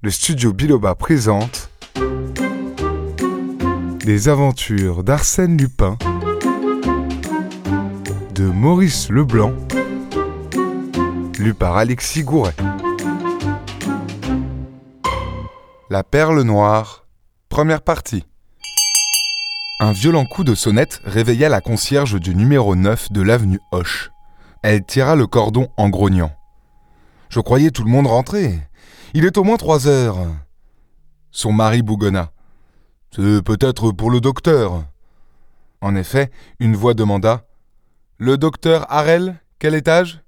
le studio Biloba présente Les aventures d'Arsène Lupin de Maurice Leblanc, lu par Alexis Gouret. La perle noire, première partie. Un violent coup de sonnette réveilla la concierge du numéro 9 de l'avenue Hoche. Elle tira le cordon en grognant. Je croyais tout le monde rentré. Il est au moins trois heures. Son mari bougonna. C'est peut-être pour le docteur. En effet, une voix demanda Le docteur Harel, quel étage?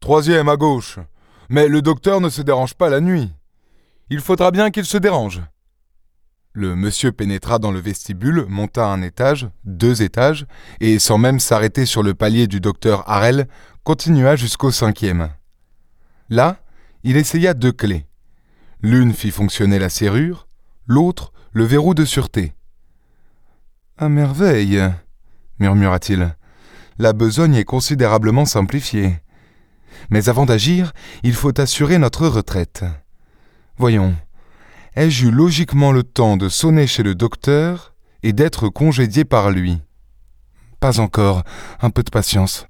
Troisième à gauche. Mais le docteur ne se dérange pas la nuit. Il faudra bien qu'il se dérange. Le monsieur pénétra dans le vestibule, monta un étage, deux étages, et sans même s'arrêter sur le palier du docteur Harel, continua jusqu'au cinquième. Là, il essaya deux clés. L'une fit fonctionner la serrure, l'autre le verrou de sûreté. À merveille, murmura-t-il. La besogne est considérablement simplifiée. Mais avant d'agir, il faut assurer notre retraite. Voyons, ai-je eu logiquement le temps de sonner chez le docteur et d'être congédié par lui? Pas encore, un peu de patience.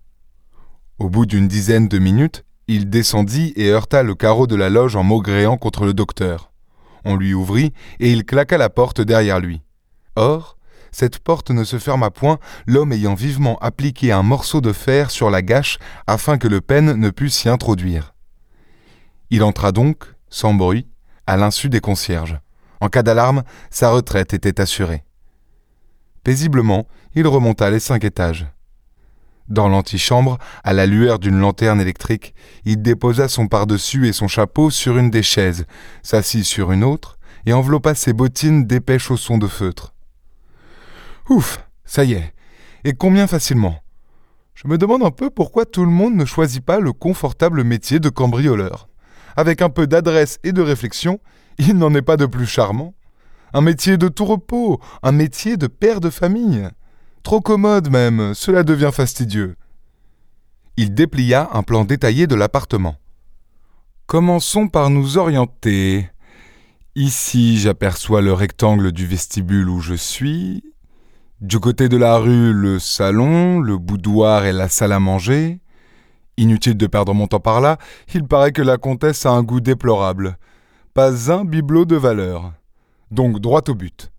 Au bout d'une dizaine de minutes, il descendit et heurta le carreau de la loge en maugréant contre le docteur. On lui ouvrit et il claqua la porte derrière lui. Or, cette porte ne se ferma point, l'homme ayant vivement appliqué un morceau de fer sur la gâche afin que le pêne ne pût s'y introduire. Il entra donc, sans bruit, à l'insu des concierges. En cas d'alarme, sa retraite était assurée. Paisiblement, il remonta les cinq étages. Dans l'antichambre, à la lueur d'une lanterne électrique, il déposa son pardessus et son chapeau sur une des chaises, s'assit sur une autre et enveloppa ses bottines d'épais chaussons de feutre. Ouf, ça y est. Et combien facilement? Je me demande un peu pourquoi tout le monde ne choisit pas le confortable métier de cambrioleur. Avec un peu d'adresse et de réflexion, il n'en est pas de plus charmant. Un métier de tout repos, un métier de père de famille. Trop commode même, cela devient fastidieux. Il déplia un plan détaillé de l'appartement. Commençons par nous orienter. Ici, j'aperçois le rectangle du vestibule où je suis. Du côté de la rue, le salon, le boudoir et la salle à manger. Inutile de perdre mon temps par là, il paraît que la comtesse a un goût déplorable. Pas un bibelot de valeur. Donc droit au but.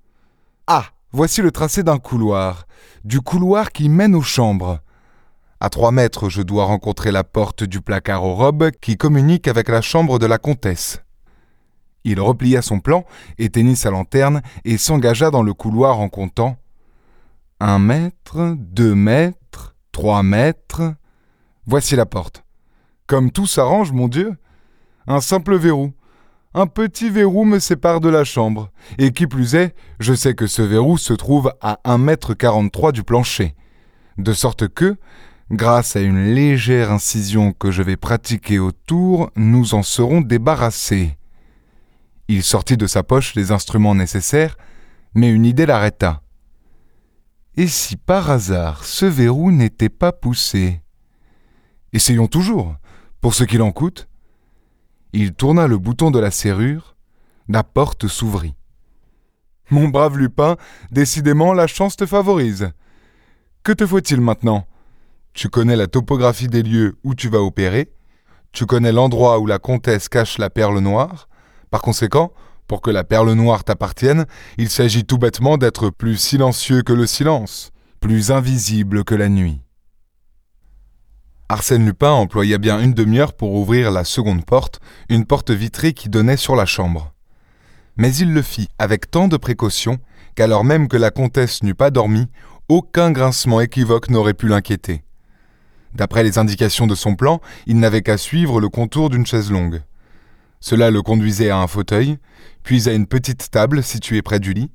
Ah, voici le tracé d'un couloir du couloir qui mène aux chambres. À trois mètres, je dois rencontrer la porte du placard aux robes qui communique avec la chambre de la comtesse. Il replia son plan, éteignit sa lanterne et s'engagea dans le couloir en comptant un mètre, deux mètres, trois mètres. Voici la porte. Comme tout s'arrange, mon Dieu. Un simple verrou. Un petit verrou me sépare de la chambre, et qui plus est, je sais que ce verrou se trouve à un mètre quarante-trois du plancher. De sorte que, grâce à une légère incision que je vais pratiquer autour, nous en serons débarrassés. Il sortit de sa poche les instruments nécessaires, mais une idée l'arrêta. Et si par hasard ce verrou n'était pas poussé? Essayons toujours, pour ce qu'il en coûte. Il tourna le bouton de la serrure, la porte s'ouvrit. Mon brave Lupin, décidément la chance te favorise. Que te faut-il maintenant? Tu connais la topographie des lieux où tu vas opérer, tu connais l'endroit où la comtesse cache la perle noire. Par conséquent, pour que la perle noire t'appartienne, il s'agit tout bêtement d'être plus silencieux que le silence, plus invisible que la nuit. Arsène Lupin employa bien une demi-heure pour ouvrir la seconde porte, une porte vitrée qui donnait sur la chambre. Mais il le fit avec tant de précaution qu'alors même que la comtesse n'eût pas dormi, aucun grincement équivoque n'aurait pu l'inquiéter. D'après les indications de son plan, il n'avait qu'à suivre le contour d'une chaise longue. Cela le conduisait à un fauteuil, puis à une petite table située près du lit.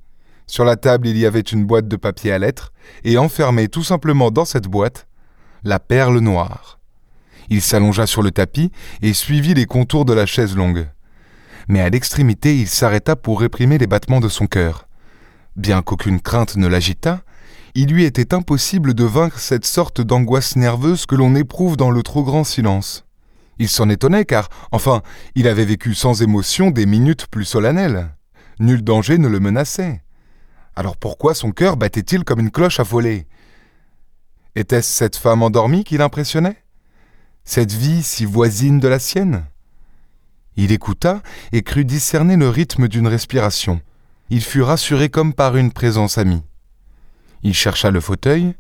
Sur la table, il y avait une boîte de papier à lettres, et enfermée tout simplement dans cette boîte, la perle noire. Il s'allongea sur le tapis et suivit les contours de la chaise longue. Mais à l'extrémité, il s'arrêta pour réprimer les battements de son cœur. Bien qu'aucune crainte ne l'agitât, il lui était impossible de vaincre cette sorte d'angoisse nerveuse que l'on éprouve dans le trop grand silence. Il s'en étonnait car, enfin, il avait vécu sans émotion des minutes plus solennelles. Nul danger ne le menaçait. Alors pourquoi son cœur battait-il comme une cloche affolée? Était-ce cette femme endormie qui l'impressionnait? Cette vie si voisine de la sienne? Il écouta et crut discerner le rythme d'une respiration. Il fut rassuré comme par une présence amie. Il chercha le fauteuil,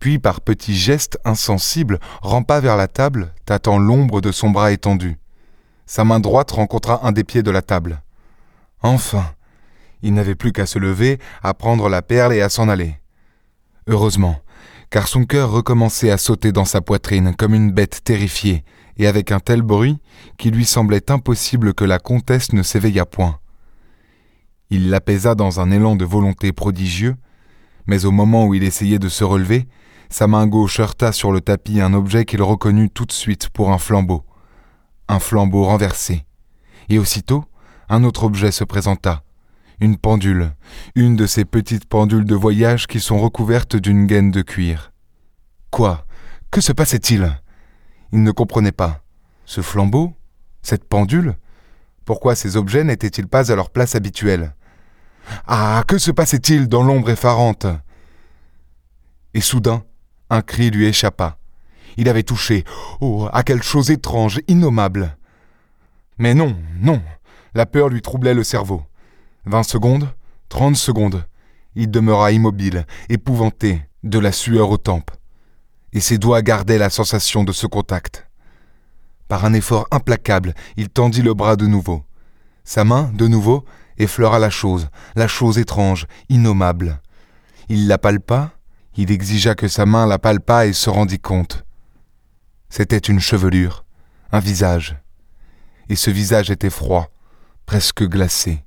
puis par petits gestes insensibles rampa vers la table, tâtant l'ombre de son bras étendu. Sa main droite rencontra un des pieds de la table. Enfin. Il n'avait plus qu'à se lever, à prendre la perle et à s'en aller. Heureusement, car son cœur recommençait à sauter dans sa poitrine comme une bête terrifiée, et avec un tel bruit qu'il lui semblait impossible que la comtesse ne s'éveillât point. Il l'apaisa dans un élan de volonté prodigieux, mais au moment où il essayait de se relever, sa main gauche heurta sur le tapis un objet qu'il reconnut tout de suite pour un flambeau. Un flambeau renversé. Et aussitôt, un autre objet se présenta. Une pendule, une de ces petites pendules de voyage qui sont recouvertes d'une gaine de cuir. Quoi? Que se passait-il? Il ne comprenait pas. Ce flambeau Cette pendule Pourquoi ces objets n'étaient-ils pas à leur place habituelle? Ah Que se passait-il dans l'ombre effarante? Et soudain, un cri lui échappa. Il avait touché, oh, à quelque chose étrange, innommable. Mais non, non, la peur lui troublait le cerveau. Vingt secondes, trente secondes, il demeura immobile, épouvanté, de la sueur aux tempes. Et ses doigts gardaient la sensation de ce contact. Par un effort implacable, il tendit le bras de nouveau. Sa main, de nouveau, effleura la chose, la chose étrange, innommable. Il la palpa, il exigea que sa main la palpât et se rendit compte. C'était une chevelure, un visage. Et ce visage était froid, presque glacé.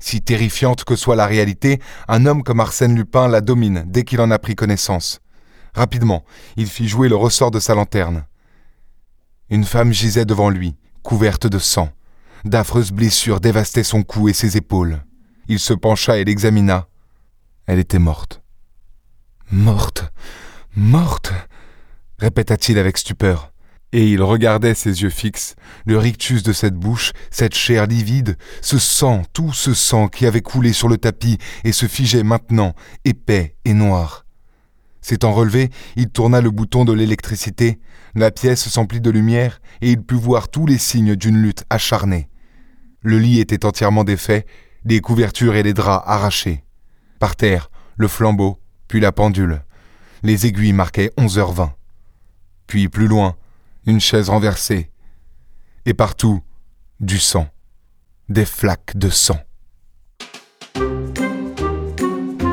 Si terrifiante que soit la réalité, un homme comme Arsène Lupin la domine dès qu'il en a pris connaissance. Rapidement, il fit jouer le ressort de sa lanterne. Une femme gisait devant lui, couverte de sang. D'affreuses blessures dévastaient son cou et ses épaules. Il se pencha et l'examina. Elle était morte. Morte. Morte. répéta-t-il avec stupeur. Et il regardait ses yeux fixes, le rictus de cette bouche, cette chair livide, ce sang, tout ce sang qui avait coulé sur le tapis et se figeait maintenant, épais et noir. S'étant relevé, il tourna le bouton de l'électricité, la pièce s'emplit de lumière, et il put voir tous les signes d'une lutte acharnée. Le lit était entièrement défait, les couvertures et les draps arrachés. Par terre, le flambeau, puis la pendule. Les aiguilles marquaient onze heures vingt. Puis plus loin, une chaise renversée. Et partout, du sang. Des flaques de sang.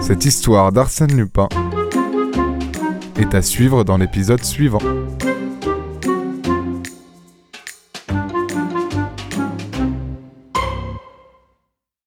Cette histoire d'Arsène Lupin est à suivre dans l'épisode suivant.